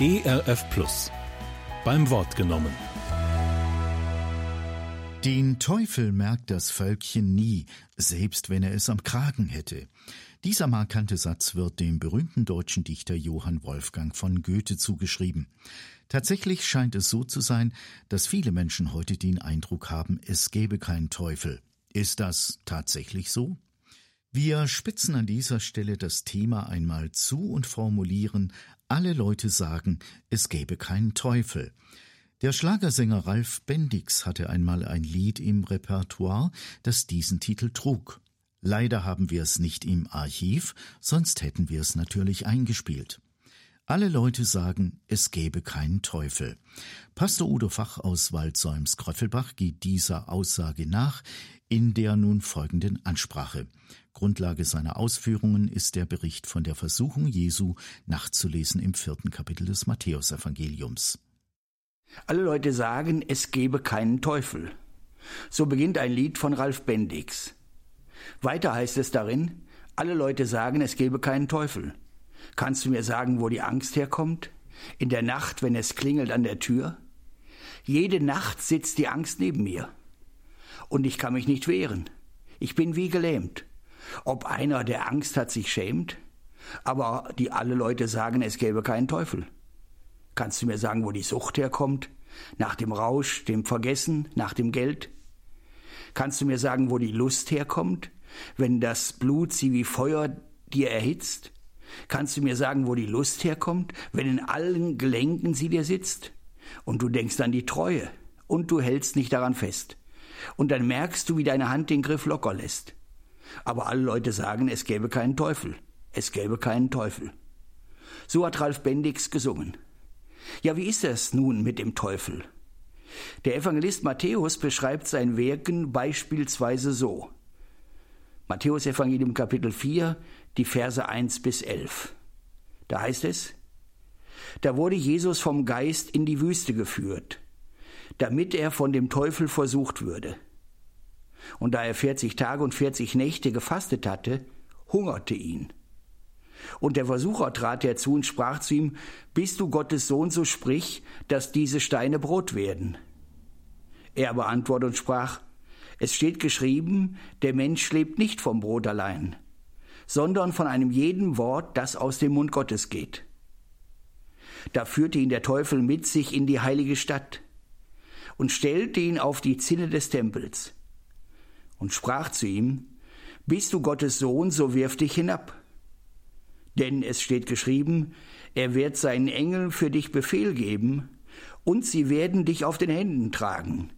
ERF Plus. Beim Wort genommen. Den Teufel merkt das Völkchen nie, selbst wenn er es am Kragen hätte. Dieser markante Satz wird dem berühmten deutschen Dichter Johann Wolfgang von Goethe zugeschrieben. Tatsächlich scheint es so zu sein, dass viele Menschen heute den Eindruck haben, es gäbe keinen Teufel. Ist das tatsächlich so? Wir spitzen an dieser Stelle das Thema einmal zu und formulieren, alle Leute sagen, es gäbe keinen Teufel. Der Schlagersänger Ralf Bendix hatte einmal ein Lied im Repertoire, das diesen Titel trug. Leider haben wir es nicht im Archiv, sonst hätten wir es natürlich eingespielt. Alle Leute sagen, es gäbe keinen Teufel. Pastor Udo Fach aus Waldsäums-Gröffelbach geht dieser Aussage nach in der nun folgenden Ansprache. Grundlage seiner Ausführungen ist der Bericht von der Versuchung Jesu, nachzulesen im vierten Kapitel des Matthäusevangeliums. Alle Leute sagen, es gebe keinen Teufel. So beginnt ein Lied von Ralf Bendix. Weiter heißt es darin, alle Leute sagen, es gebe keinen Teufel. Kannst du mir sagen, wo die Angst herkommt? In der Nacht, wenn es klingelt an der Tür? Jede Nacht sitzt die Angst neben mir. Und ich kann mich nicht wehren. Ich bin wie gelähmt. Ob einer, der Angst hat, sich schämt? Aber die alle Leute sagen, es gäbe keinen Teufel. Kannst du mir sagen, wo die Sucht herkommt? Nach dem Rausch, dem Vergessen, nach dem Geld? Kannst du mir sagen, wo die Lust herkommt, wenn das Blut sie wie Feuer dir erhitzt? Kannst du mir sagen, wo die Lust herkommt, wenn in allen Gelenken sie dir sitzt? Und du denkst an die Treue, und du hältst nicht daran fest. Und dann merkst du, wie deine Hand den Griff locker lässt. Aber alle Leute sagen, es gäbe keinen Teufel. Es gäbe keinen Teufel. So hat Ralf Bendix gesungen. Ja, wie ist es nun mit dem Teufel? Der Evangelist Matthäus beschreibt sein Wirken beispielsweise so. Matthäus Evangelium Kapitel 4, die Verse 1 bis 11. Da heißt es, da wurde Jesus vom Geist in die Wüste geführt, damit er von dem Teufel versucht würde. Und da er 40 Tage und 40 Nächte gefastet hatte, hungerte ihn. Und der Versucher trat herzu und sprach zu ihm, Bist du Gottes Sohn, so sprich, dass diese Steine Brot werden. Er aber antwortete und sprach, Es steht geschrieben, der Mensch lebt nicht vom Brot allein, sondern von einem jeden Wort, das aus dem Mund Gottes geht. Da führte ihn der Teufel mit sich in die heilige Stadt und stellte ihn auf die Zinne des Tempels und sprach zu ihm, Bist du Gottes Sohn, so wirf dich hinab. Denn es steht geschrieben, er wird seinen Engeln für dich Befehl geben, und sie werden dich auf den Händen tragen,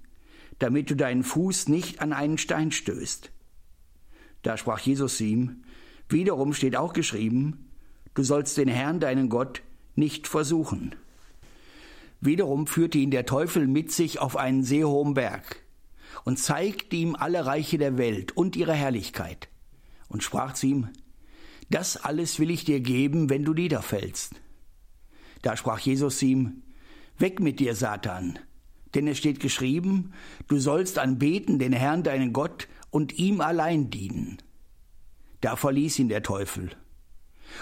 damit du deinen Fuß nicht an einen Stein stößt. Da sprach Jesus ihm, Wiederum steht auch geschrieben, du sollst den Herrn, deinen Gott, nicht versuchen. Wiederum führte ihn der Teufel mit sich auf einen sehr hohen Berg und zeigte ihm alle Reiche der Welt und ihre Herrlichkeit und sprach zu ihm, das alles will ich dir geben, wenn du niederfällst. Da sprach Jesus zu ihm, Weg mit dir, Satan, denn es steht geschrieben, du sollst anbeten den Herrn deinen Gott und ihm allein dienen. Da verließ ihn der Teufel.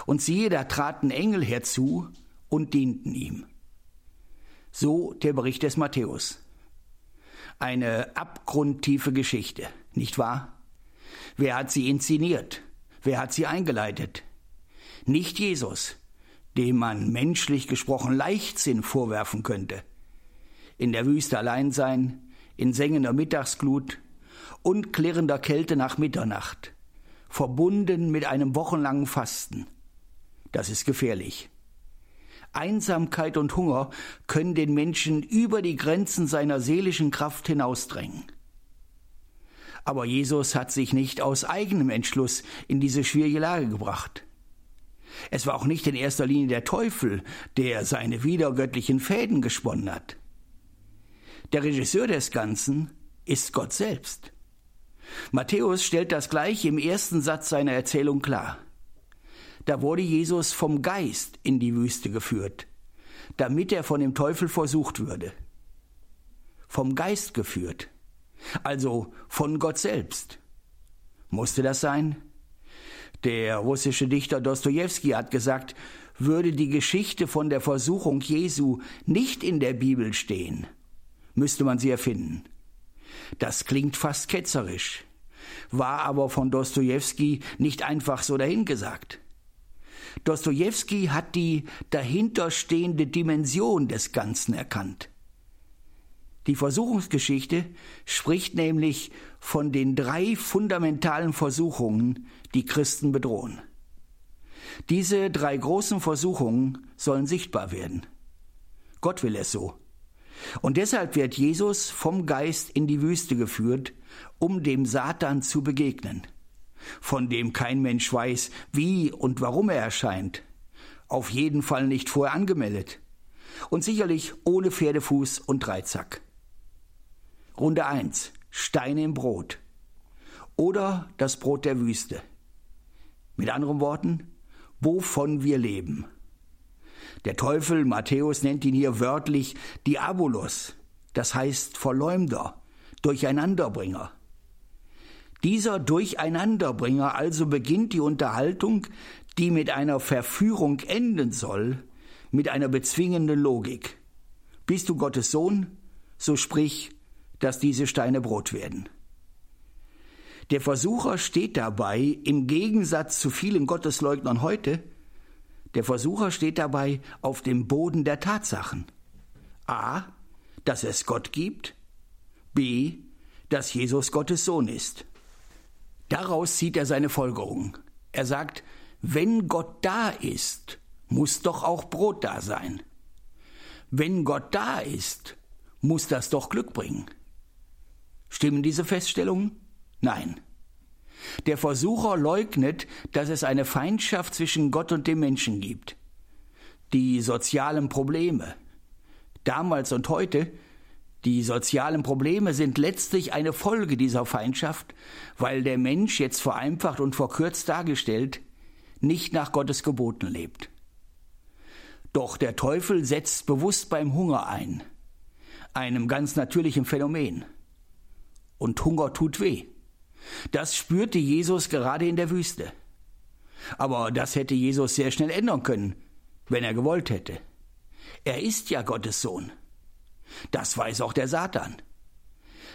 Und siehe, da traten Engel herzu und dienten ihm. So der Bericht des Matthäus. Eine abgrundtiefe Geschichte, nicht wahr? Wer hat sie inszeniert? Wer hat sie eingeleitet? Nicht Jesus, dem man menschlich gesprochen Leichtsinn vorwerfen könnte. In der Wüste allein sein, in sengender Mittagsglut und klirrender Kälte nach Mitternacht verbunden mit einem wochenlangen Fasten. Das ist gefährlich. Einsamkeit und Hunger können den Menschen über die Grenzen seiner seelischen Kraft hinausdrängen. Aber Jesus hat sich nicht aus eigenem Entschluss in diese schwierige Lage gebracht. Es war auch nicht in erster Linie der Teufel, der seine widergöttlichen Fäden gesponnen hat. Der Regisseur des Ganzen ist Gott selbst. Matthäus stellt das gleich im ersten Satz seiner Erzählung klar. Da wurde Jesus vom Geist in die Wüste geführt, damit er von dem Teufel versucht würde. Vom Geist geführt, also von Gott selbst. Musste das sein? Der russische Dichter Dostojewski hat gesagt, würde die Geschichte von der Versuchung Jesu nicht in der Bibel stehen, müsste man sie erfinden. Das klingt fast ketzerisch, war aber von Dostojewski nicht einfach so dahingesagt. Dostojewski hat die dahinterstehende Dimension des Ganzen erkannt. Die Versuchungsgeschichte spricht nämlich von den drei fundamentalen Versuchungen, die Christen bedrohen. Diese drei großen Versuchungen sollen sichtbar werden. Gott will es so. Und deshalb wird Jesus vom Geist in die Wüste geführt, um dem Satan zu begegnen, von dem kein Mensch weiß, wie und warum er erscheint, auf jeden Fall nicht vorher angemeldet und sicherlich ohne Pferdefuß und Dreizack. Runde 1. Steine im Brot. Oder das Brot der Wüste. Mit anderen Worten, wovon wir leben. Der Teufel, Matthäus nennt ihn hier wörtlich Diabolos, das heißt Verleumder, Durcheinanderbringer. Dieser Durcheinanderbringer also beginnt die Unterhaltung, die mit einer Verführung enden soll, mit einer bezwingenden Logik. Bist du Gottes Sohn? So sprich, dass diese Steine Brot werden. Der Versucher steht dabei, im Gegensatz zu vielen Gottesleugnern heute, der Versucher steht dabei auf dem Boden der Tatsachen. A, dass es Gott gibt, b, dass Jesus Gottes Sohn ist. Daraus zieht er seine Folgerung. Er sagt, wenn Gott da ist, muss doch auch Brot da sein. Wenn Gott da ist, muss das doch Glück bringen. Stimmen diese Feststellungen? Nein. Der Versucher leugnet, dass es eine Feindschaft zwischen Gott und dem Menschen gibt. Die sozialen Probleme, damals und heute, die sozialen Probleme sind letztlich eine Folge dieser Feindschaft, weil der Mensch, jetzt vereinfacht und verkürzt dargestellt, nicht nach Gottes Geboten lebt. Doch der Teufel setzt bewusst beim Hunger ein, einem ganz natürlichen Phänomen. Und Hunger tut weh. Das spürte Jesus gerade in der Wüste. Aber das hätte Jesus sehr schnell ändern können, wenn er gewollt hätte. Er ist ja Gottes Sohn. Das weiß auch der Satan.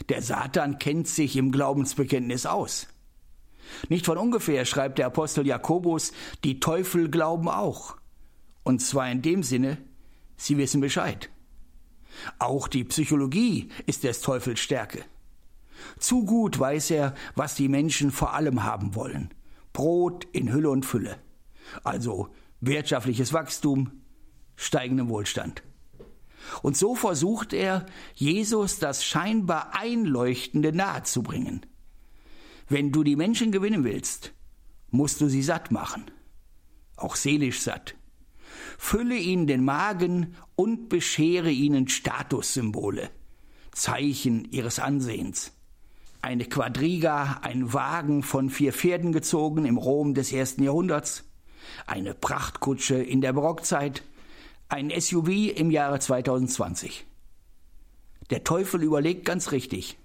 Der Satan kennt sich im Glaubensbekenntnis aus. Nicht von ungefähr schreibt der Apostel Jakobus, die Teufel glauben auch. Und zwar in dem Sinne, sie wissen Bescheid. Auch die Psychologie ist des Teufels Stärke. Zu gut weiß er, was die Menschen vor allem haben wollen. Brot in Hülle und Fülle. Also wirtschaftliches Wachstum, steigenden Wohlstand. Und so versucht er, Jesus das scheinbar Einleuchtende nahezubringen. Wenn du die Menschen gewinnen willst, musst du sie satt machen, auch seelisch satt. Fülle ihnen den Magen und beschere ihnen Statussymbole, Zeichen ihres Ansehens. Eine Quadriga, ein Wagen von vier Pferden gezogen im Rom des ersten Jahrhunderts, eine Prachtkutsche in der Barockzeit, ein SUV im Jahre 2020. Der Teufel überlegt ganz richtig,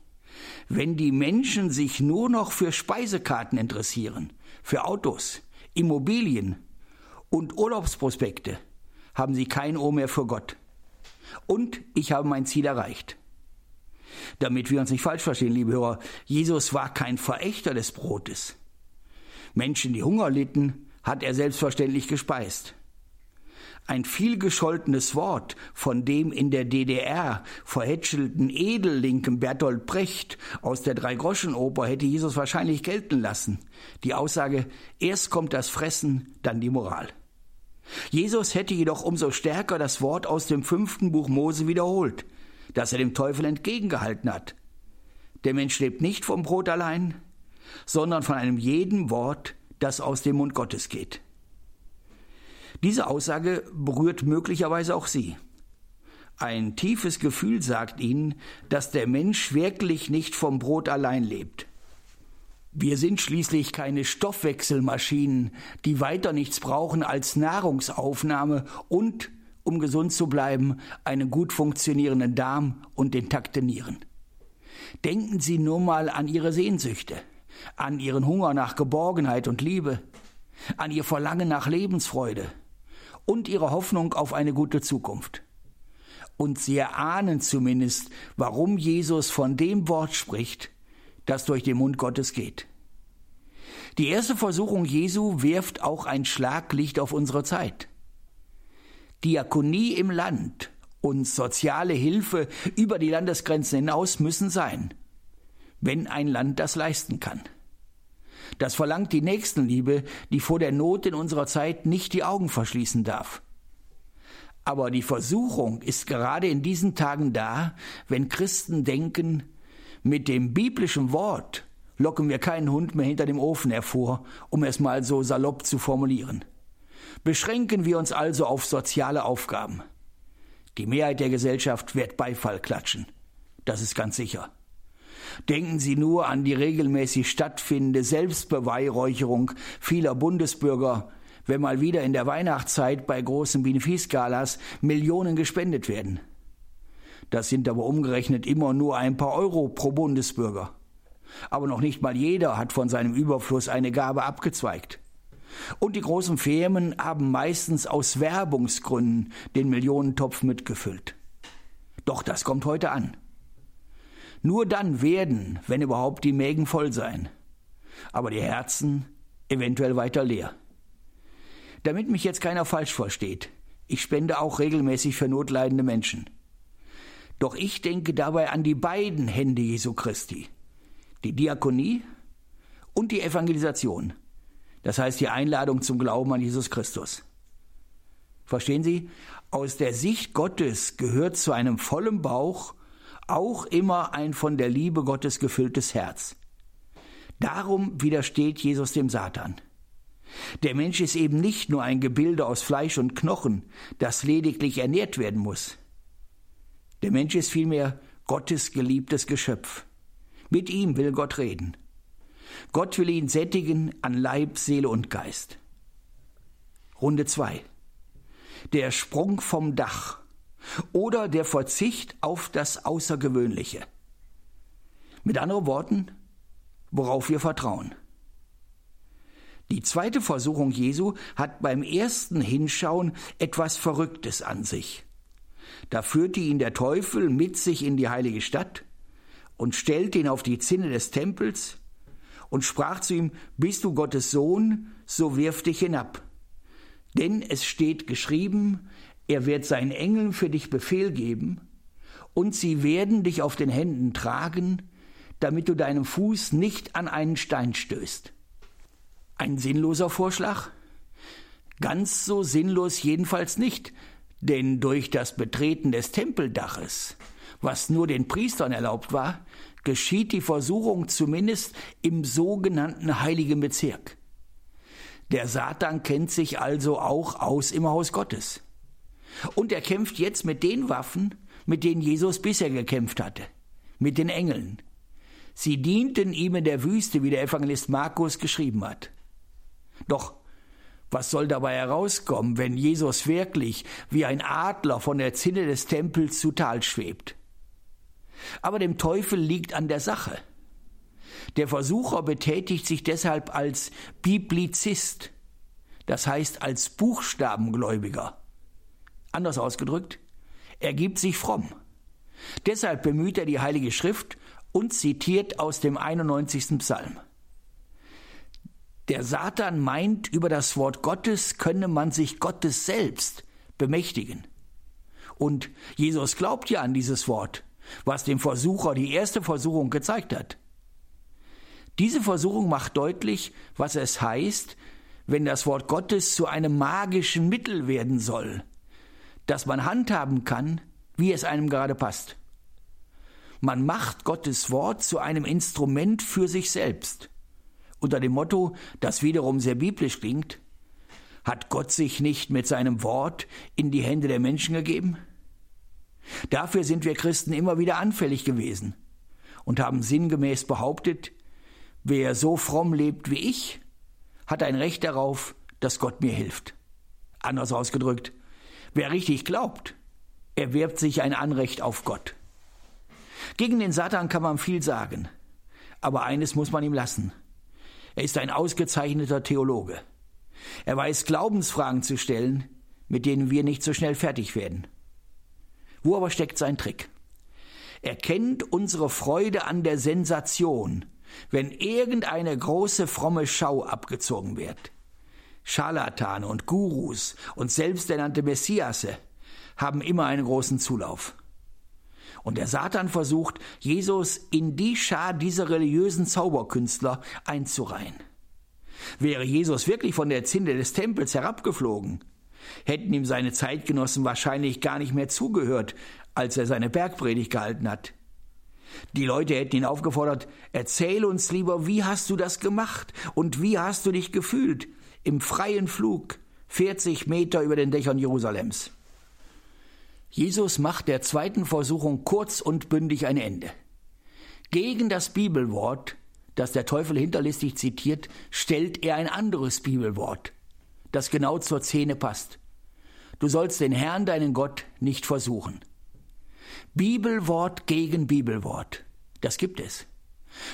wenn die Menschen sich nur noch für Speisekarten interessieren, für Autos, Immobilien und Urlaubsprospekte, haben sie kein Ohr mehr für Gott. Und ich habe mein Ziel erreicht. Damit wir uns nicht falsch verstehen, liebe Hörer, Jesus war kein Verächter des Brotes. Menschen, die Hunger litten, hat er selbstverständlich gespeist. Ein vielgescholtenes Wort von dem in der DDR verhätschelten Edellinken Bertolt Brecht aus der Dreigroschenoper hätte Jesus wahrscheinlich gelten lassen. Die Aussage, erst kommt das Fressen, dann die Moral. Jesus hätte jedoch umso stärker das Wort aus dem fünften Buch Mose wiederholt das er dem Teufel entgegengehalten hat. Der Mensch lebt nicht vom Brot allein, sondern von einem jeden Wort, das aus dem Mund Gottes geht. Diese Aussage berührt möglicherweise auch Sie. Ein tiefes Gefühl sagt Ihnen, dass der Mensch wirklich nicht vom Brot allein lebt. Wir sind schließlich keine Stoffwechselmaschinen, die weiter nichts brauchen als Nahrungsaufnahme und um gesund zu bleiben, einen gut funktionierenden Darm und intakte Nieren. Denken Sie nur mal an Ihre Sehnsüchte, an Ihren Hunger nach Geborgenheit und Liebe, an Ihr Verlangen nach Lebensfreude und ihre Hoffnung auf eine gute Zukunft. Und sie erahnen zumindest, warum Jesus von dem Wort spricht, das durch den Mund Gottes geht. Die erste Versuchung Jesu wirft auch ein Schlaglicht auf unsere Zeit. Diakonie im Land und soziale Hilfe über die Landesgrenzen hinaus müssen sein, wenn ein Land das leisten kann. Das verlangt die Nächstenliebe, die vor der Not in unserer Zeit nicht die Augen verschließen darf. Aber die Versuchung ist gerade in diesen Tagen da, wenn Christen denken, mit dem biblischen Wort locken wir keinen Hund mehr hinter dem Ofen hervor, um es mal so salopp zu formulieren. Beschränken wir uns also auf soziale Aufgaben. Die Mehrheit der Gesellschaft wird Beifall klatschen. Das ist ganz sicher. Denken Sie nur an die regelmäßig stattfindende Selbstbeweihräucherung vieler Bundesbürger, wenn mal wieder in der Weihnachtszeit bei großen Benefizgalas Millionen gespendet werden. Das sind aber umgerechnet immer nur ein paar Euro pro Bundesbürger. Aber noch nicht mal jeder hat von seinem Überfluss eine Gabe abgezweigt. Und die großen Firmen haben meistens aus Werbungsgründen den Millionentopf mitgefüllt. Doch das kommt heute an. Nur dann werden, wenn überhaupt, die Mägen voll sein. Aber die Herzen eventuell weiter leer. Damit mich jetzt keiner falsch versteht, ich spende auch regelmäßig für notleidende Menschen. Doch ich denke dabei an die beiden Hände Jesu Christi, die Diakonie und die Evangelisation, das heißt die Einladung zum Glauben an Jesus Christus. Verstehen Sie? Aus der Sicht Gottes gehört zu einem vollen Bauch auch immer ein von der Liebe Gottes gefülltes Herz. Darum widersteht Jesus dem Satan. Der Mensch ist eben nicht nur ein Gebilde aus Fleisch und Knochen, das lediglich ernährt werden muss. Der Mensch ist vielmehr Gottes geliebtes Geschöpf. Mit ihm will Gott reden. Gott will ihn sättigen an Leib, Seele und Geist. Runde 2. Der Sprung vom Dach oder der Verzicht auf das Außergewöhnliche. Mit anderen Worten, worauf wir vertrauen. Die zweite Versuchung Jesu hat beim ersten Hinschauen etwas Verrücktes an sich. Da führte ihn der Teufel mit sich in die heilige Stadt und stellte ihn auf die Zinne des Tempels und sprach zu ihm, Bist du Gottes Sohn, so wirf dich hinab. Denn es steht geschrieben, er wird seinen Engeln für dich Befehl geben, und sie werden dich auf den Händen tragen, damit du deinem Fuß nicht an einen Stein stößt. Ein sinnloser Vorschlag? Ganz so sinnlos jedenfalls nicht, denn durch das Betreten des Tempeldaches, was nur den Priestern erlaubt war, geschieht die Versuchung zumindest im sogenannten heiligen Bezirk. Der Satan kennt sich also auch aus im Haus Gottes. Und er kämpft jetzt mit den Waffen, mit denen Jesus bisher gekämpft hatte, mit den Engeln. Sie dienten ihm in der Wüste, wie der Evangelist Markus geschrieben hat. Doch was soll dabei herauskommen, wenn Jesus wirklich wie ein Adler von der Zinne des Tempels zu Tal schwebt? Aber dem Teufel liegt an der Sache. Der Versucher betätigt sich deshalb als Biblizist, das heißt als Buchstabengläubiger. Anders ausgedrückt, er gibt sich fromm. Deshalb bemüht er die Heilige Schrift und zitiert aus dem 91. Psalm. Der Satan meint, über das Wort Gottes könne man sich Gottes selbst bemächtigen. Und Jesus glaubt ja an dieses Wort, was dem Versucher die erste Versuchung gezeigt hat. Diese Versuchung macht deutlich, was es heißt, wenn das Wort Gottes zu einem magischen Mittel werden soll, das man handhaben kann, wie es einem gerade passt. Man macht Gottes Wort zu einem Instrument für sich selbst unter dem Motto, das wiederum sehr biblisch klingt, hat Gott sich nicht mit seinem Wort in die Hände der Menschen gegeben? Dafür sind wir Christen immer wieder anfällig gewesen und haben sinngemäß behauptet, wer so fromm lebt wie ich, hat ein Recht darauf, dass Gott mir hilft. Anders ausgedrückt, wer richtig glaubt, erwerbt sich ein Anrecht auf Gott. Gegen den Satan kann man viel sagen, aber eines muss man ihm lassen – er ist ein ausgezeichneter Theologe. Er weiß Glaubensfragen zu stellen, mit denen wir nicht so schnell fertig werden. Wo aber steckt sein Trick? Er kennt unsere Freude an der Sensation, wenn irgendeine große fromme Schau abgezogen wird. Scharlatane und Gurus und selbsternannte Messiasse haben immer einen großen Zulauf. Und der Satan versucht, Jesus in die Schar dieser religiösen Zauberkünstler einzureihen. Wäre Jesus wirklich von der Zinde des Tempels herabgeflogen, hätten ihm seine Zeitgenossen wahrscheinlich gar nicht mehr zugehört, als er seine Bergpredigt gehalten hat. Die Leute hätten ihn aufgefordert, erzähl uns lieber, wie hast du das gemacht und wie hast du dich gefühlt im freien Flug, 40 Meter über den Dächern Jerusalems. Jesus macht der zweiten Versuchung kurz und bündig ein Ende. Gegen das Bibelwort, das der Teufel hinterlistig zitiert, stellt er ein anderes Bibelwort, das genau zur Szene passt. Du sollst den Herrn, deinen Gott, nicht versuchen. Bibelwort gegen Bibelwort. Das gibt es.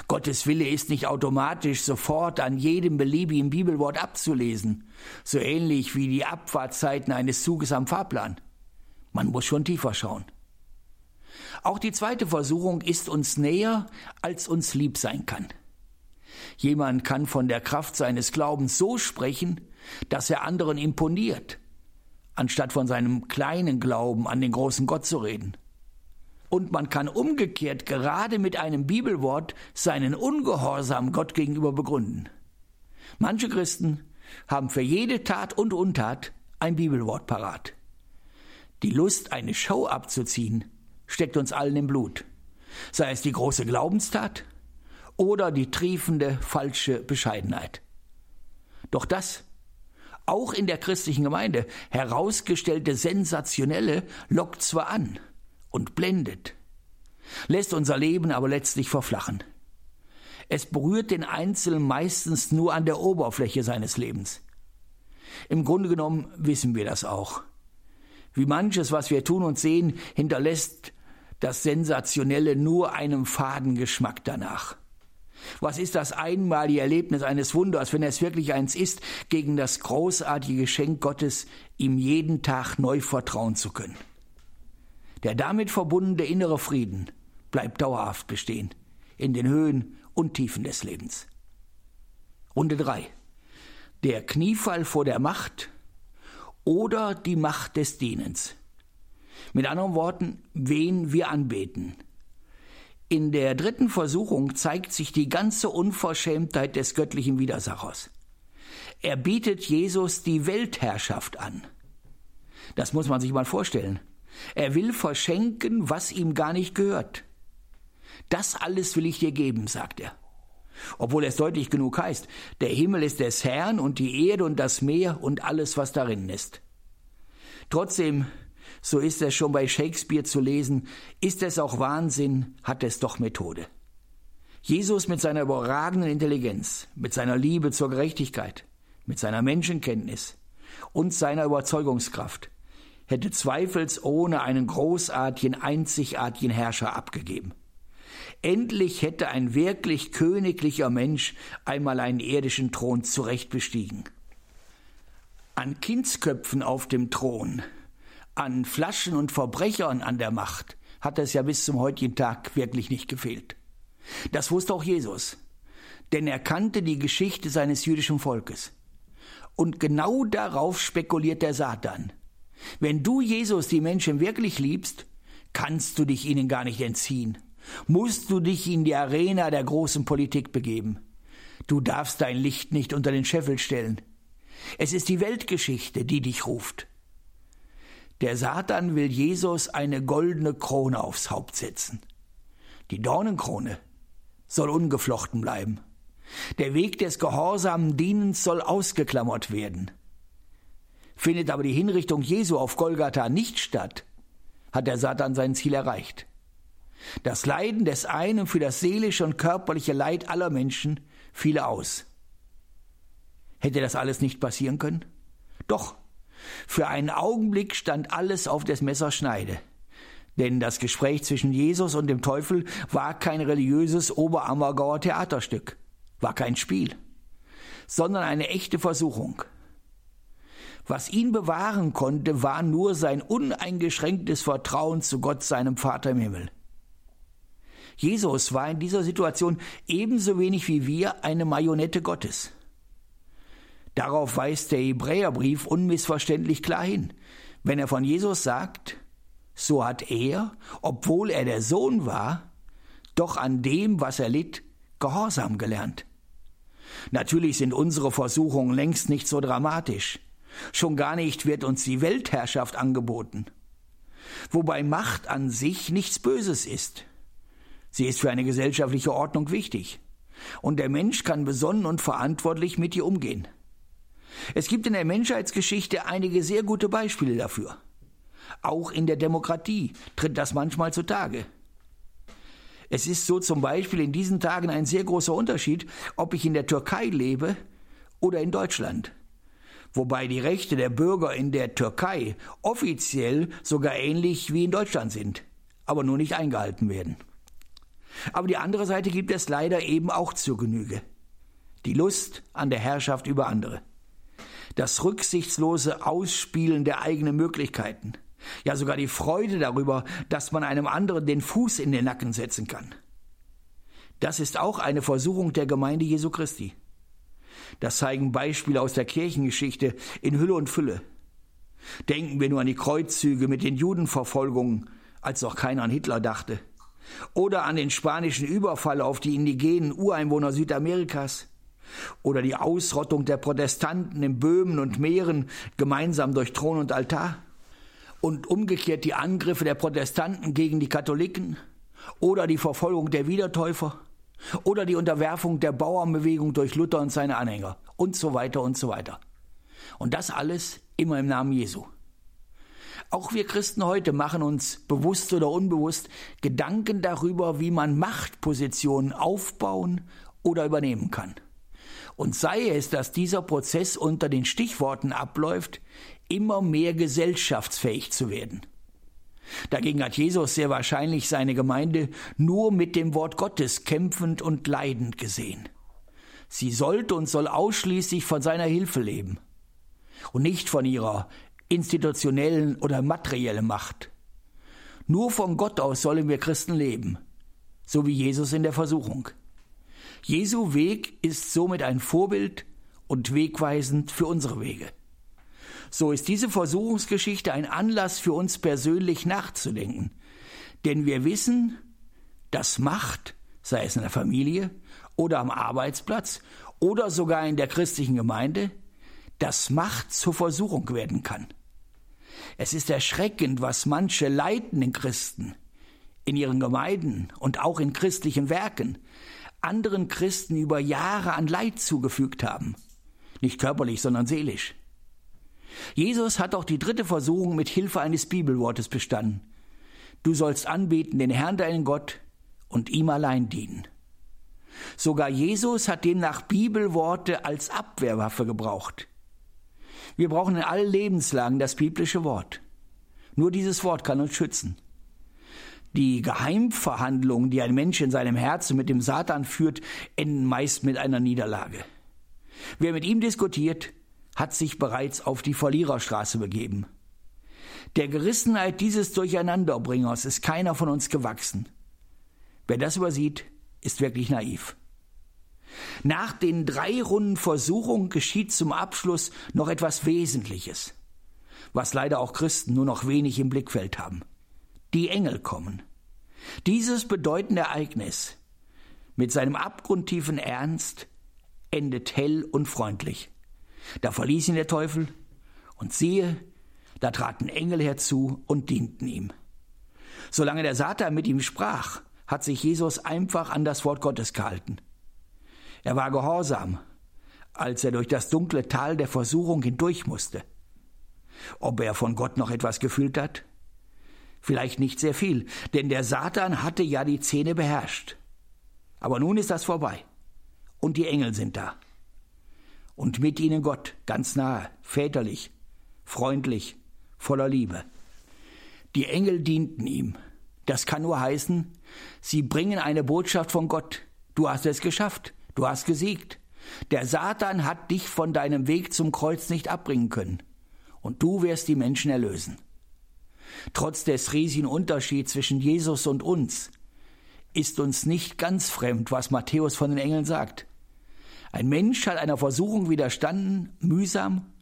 Gottes Wille ist nicht automatisch sofort an jedem beliebigen Bibelwort abzulesen, so ähnlich wie die Abfahrtzeiten eines Zuges am Fahrplan. Man muss schon tiefer schauen. Auch die zweite Versuchung ist uns näher, als uns lieb sein kann. Jemand kann von der Kraft seines Glaubens so sprechen, dass er anderen imponiert, anstatt von seinem kleinen Glauben an den großen Gott zu reden. Und man kann umgekehrt gerade mit einem Bibelwort seinen Ungehorsam Gott gegenüber begründen. Manche Christen haben für jede Tat und Untat ein Bibelwort parat. Die Lust, eine Show abzuziehen, steckt uns allen im Blut. Sei es die große Glaubenstat oder die triefende falsche Bescheidenheit. Doch das, auch in der christlichen Gemeinde, herausgestellte Sensationelle lockt zwar an, und blendet, lässt unser Leben aber letztlich verflachen. Es berührt den Einzelnen meistens nur an der Oberfläche seines Lebens. Im Grunde genommen wissen wir das auch. Wie manches, was wir tun und sehen, hinterlässt das Sensationelle nur einem faden Geschmack danach. Was ist das einmalige Erlebnis eines Wunders, wenn es wirklich eins ist, gegen das großartige Geschenk Gottes, ihm jeden Tag neu vertrauen zu können? Der damit verbundene innere Frieden bleibt dauerhaft bestehen in den Höhen und Tiefen des Lebens. Runde 3. Der Kniefall vor der Macht oder die Macht des Dienens. Mit anderen Worten, wen wir anbeten. In der dritten Versuchung zeigt sich die ganze Unverschämtheit des göttlichen Widersachers. Er bietet Jesus die Weltherrschaft an. Das muss man sich mal vorstellen. Er will verschenken, was ihm gar nicht gehört. Das alles will ich dir geben, sagt er. Obwohl es deutlich genug heißt, der Himmel ist des Herrn und die Erde und das Meer und alles, was darin ist. Trotzdem, so ist es schon bei Shakespeare zu lesen, ist es auch Wahnsinn, hat es doch Methode. Jesus mit seiner überragenden Intelligenz, mit seiner Liebe zur Gerechtigkeit, mit seiner Menschenkenntnis und seiner Überzeugungskraft hätte zweifelsohne einen großartigen, einzigartigen Herrscher abgegeben. Endlich hätte ein wirklich königlicher Mensch einmal einen irdischen Thron zurecht bestiegen. An Kindsköpfen auf dem Thron, an Flaschen und Verbrechern an der Macht hat es ja bis zum heutigen Tag wirklich nicht gefehlt. Das wusste auch Jesus, denn er kannte die Geschichte seines jüdischen Volkes. Und genau darauf spekuliert der Satan. Wenn du Jesus, die Menschen wirklich liebst, kannst du dich ihnen gar nicht entziehen. Musst du dich in die Arena der großen Politik begeben. Du darfst dein Licht nicht unter den Scheffel stellen. Es ist die Weltgeschichte, die dich ruft. Der Satan will Jesus eine goldene Krone aufs Haupt setzen. Die Dornenkrone soll ungeflochten bleiben. Der Weg des gehorsamen Dienens soll ausgeklammert werden. Findet aber die Hinrichtung Jesu auf Golgatha nicht statt, hat der Satan sein Ziel erreicht. Das Leiden des einen für das seelische und körperliche Leid aller Menschen fiele aus. Hätte das alles nicht passieren können? Doch, für einen Augenblick stand alles auf des Messers Schneide. Denn das Gespräch zwischen Jesus und dem Teufel war kein religiöses Oberammergauer Theaterstück, war kein Spiel, sondern eine echte Versuchung. Was ihn bewahren konnte, war nur sein uneingeschränktes Vertrauen zu Gott, seinem Vater im Himmel. Jesus war in dieser Situation ebenso wenig wie wir eine Marionette Gottes. Darauf weist der Hebräerbrief unmissverständlich klar hin, wenn er von Jesus sagt, so hat er, obwohl er der Sohn war, doch an dem, was er litt, Gehorsam gelernt. Natürlich sind unsere Versuchungen längst nicht so dramatisch. Schon gar nicht wird uns die Weltherrschaft angeboten. Wobei Macht an sich nichts Böses ist. Sie ist für eine gesellschaftliche Ordnung wichtig. Und der Mensch kann besonnen und verantwortlich mit ihr umgehen. Es gibt in der Menschheitsgeschichte einige sehr gute Beispiele dafür. Auch in der Demokratie tritt das manchmal zutage. Es ist so zum Beispiel in diesen Tagen ein sehr großer Unterschied, ob ich in der Türkei lebe oder in Deutschland. Wobei die Rechte der Bürger in der Türkei offiziell sogar ähnlich wie in Deutschland sind, aber nur nicht eingehalten werden. Aber die andere Seite gibt es leider eben auch zur Genüge. Die Lust an der Herrschaft über andere. Das rücksichtslose Ausspielen der eigenen Möglichkeiten. Ja sogar die Freude darüber, dass man einem anderen den Fuß in den Nacken setzen kann. Das ist auch eine Versuchung der Gemeinde Jesu Christi. Das zeigen Beispiele aus der Kirchengeschichte in Hülle und Fülle. Denken wir nur an die Kreuzzüge mit den Judenverfolgungen, als noch keiner an Hitler dachte. Oder an den spanischen Überfall auf die indigenen Ureinwohner Südamerikas. Oder die Ausrottung der Protestanten in Böhmen und Mähren gemeinsam durch Thron und Altar. Und umgekehrt die Angriffe der Protestanten gegen die Katholiken. Oder die Verfolgung der Wiedertäufer oder die Unterwerfung der Bauernbewegung durch Luther und seine Anhänger und so weiter und so weiter. Und das alles immer im Namen Jesu. Auch wir Christen heute machen uns bewusst oder unbewusst Gedanken darüber, wie man Machtpositionen aufbauen oder übernehmen kann. Und sei es, dass dieser Prozess unter den Stichworten abläuft, immer mehr gesellschaftsfähig zu werden. Dagegen hat Jesus sehr wahrscheinlich seine Gemeinde nur mit dem Wort Gottes kämpfend und leidend gesehen. Sie sollte und soll ausschließlich von seiner Hilfe leben und nicht von ihrer institutionellen oder materiellen Macht. Nur von Gott aus sollen wir Christen leben, so wie Jesus in der Versuchung. Jesu Weg ist somit ein Vorbild und wegweisend für unsere Wege. So ist diese Versuchungsgeschichte ein Anlass für uns persönlich nachzudenken, denn wir wissen, dass Macht, sei es in der Familie oder am Arbeitsplatz oder sogar in der christlichen Gemeinde, dass Macht zur Versuchung werden kann. Es ist erschreckend, was manche leitenden Christen in ihren Gemeinden und auch in christlichen Werken anderen Christen über Jahre an Leid zugefügt haben. Nicht körperlich, sondern seelisch. Jesus hat auch die dritte Versuchung mit Hilfe eines Bibelwortes bestanden. Du sollst anbeten den Herrn deinen Gott und ihm allein dienen. Sogar Jesus hat demnach Bibelworte als Abwehrwaffe gebraucht. Wir brauchen in allen Lebenslagen das biblische Wort. Nur dieses Wort kann uns schützen. Die Geheimverhandlungen, die ein Mensch in seinem Herzen mit dem Satan führt, enden meist mit einer Niederlage. Wer mit ihm diskutiert, hat sich bereits auf die Verliererstraße begeben. Der Gerissenheit dieses Durcheinanderbringers ist keiner von uns gewachsen. Wer das übersieht, ist wirklich naiv. Nach den drei Runden Versuchung geschieht zum Abschluss noch etwas Wesentliches, was leider auch Christen nur noch wenig im Blickfeld haben. Die Engel kommen. Dieses bedeutende Ereignis mit seinem abgrundtiefen Ernst endet hell und freundlich. Da verließ ihn der Teufel, und siehe, da traten Engel herzu und dienten ihm. Solange der Satan mit ihm sprach, hat sich Jesus einfach an das Wort Gottes gehalten. Er war gehorsam, als er durch das dunkle Tal der Versuchung hindurch musste. Ob er von Gott noch etwas gefühlt hat? Vielleicht nicht sehr viel, denn der Satan hatte ja die Zähne beherrscht. Aber nun ist das vorbei. Und die Engel sind da. Und mit ihnen Gott, ganz nahe, väterlich, freundlich, voller Liebe. Die Engel dienten ihm. Das kann nur heißen, sie bringen eine Botschaft von Gott. Du hast es geschafft. Du hast gesiegt. Der Satan hat dich von deinem Weg zum Kreuz nicht abbringen können. und du wirst die Menschen erlösen. Trotz des riesigen Unterschieds zwischen Jesus und uns ist uns nicht ganz fremd, was Matthäus von den Engeln sagt. Ein Mensch hat einer Versuchung widerstanden, mühsam,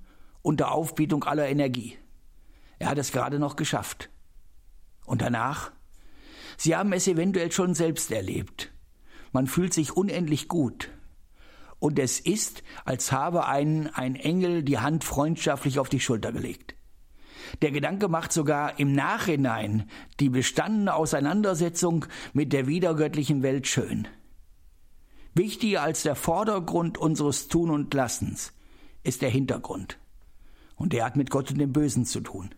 unter Aufbietung aller Energie. Er hat es gerade noch geschafft. Und danach? Sie haben es eventuell schon selbst erlebt. Man fühlt sich unendlich gut. Und es ist, als habe einen ein Engel die Hand freundschaftlich auf die Schulter gelegt. Der Gedanke macht sogar im Nachhinein die bestandene Auseinandersetzung mit der wiedergöttlichen Welt schön. Wichtiger als der Vordergrund unseres Tun und Lassens ist der Hintergrund. Und der hat mit Gott und dem Bösen zu tun.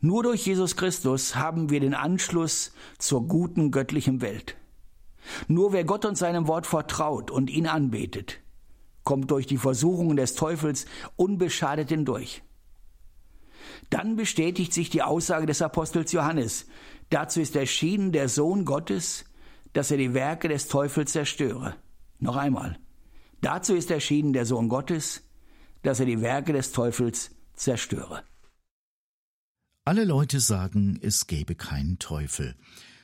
Nur durch Jesus Christus haben wir den Anschluss zur guten göttlichen Welt. Nur wer Gott und seinem Wort vertraut und ihn anbetet, kommt durch die Versuchungen des Teufels unbeschadet hindurch. Dann bestätigt sich die Aussage des Apostels Johannes. Dazu ist erschienen der Sohn Gottes, dass er die Werke des Teufels zerstöre. Noch einmal. Dazu ist erschienen der Sohn Gottes, dass er die Werke des Teufels zerstöre. Alle Leute sagen, es gebe keinen Teufel.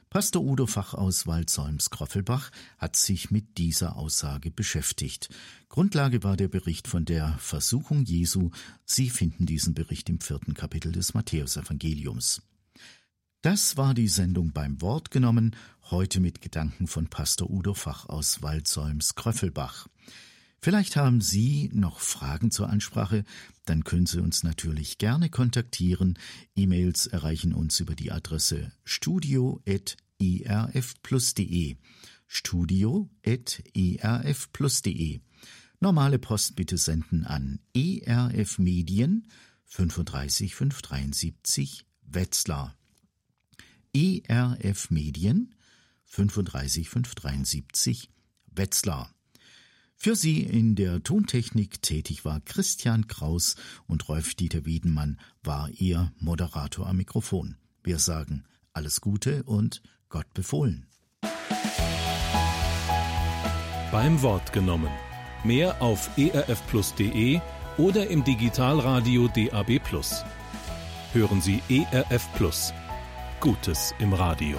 Pastor Udo Fach aus Waldsäums-Kroffelbach hat sich mit dieser Aussage beschäftigt. Grundlage war der Bericht von der Versuchung Jesu. Sie finden diesen Bericht im vierten Kapitel des Matthäusevangeliums. Das war die Sendung beim Wort genommen, heute mit Gedanken von Pastor Udo Fach aus Waldsäums-Kröffelbach. Vielleicht haben Sie noch Fragen zur Ansprache, dann können Sie uns natürlich gerne kontaktieren. E-Mails erreichen uns über die Adresse studio.erfplus.de. studio.erfplus.de. Normale Post bitte senden an ERF Medien 35573 Wetzlar. ERF Medien 35573 Wetzlar. Für sie in der Tontechnik tätig war Christian Kraus und Rolf-Dieter Wiedenmann war ihr Moderator am Mikrofon. Wir sagen alles Gute und Gott befohlen. Beim Wort genommen. Mehr auf erfplus.de oder im Digitalradio DAB+. Hören Sie ERF Plus. Gutes im Radio.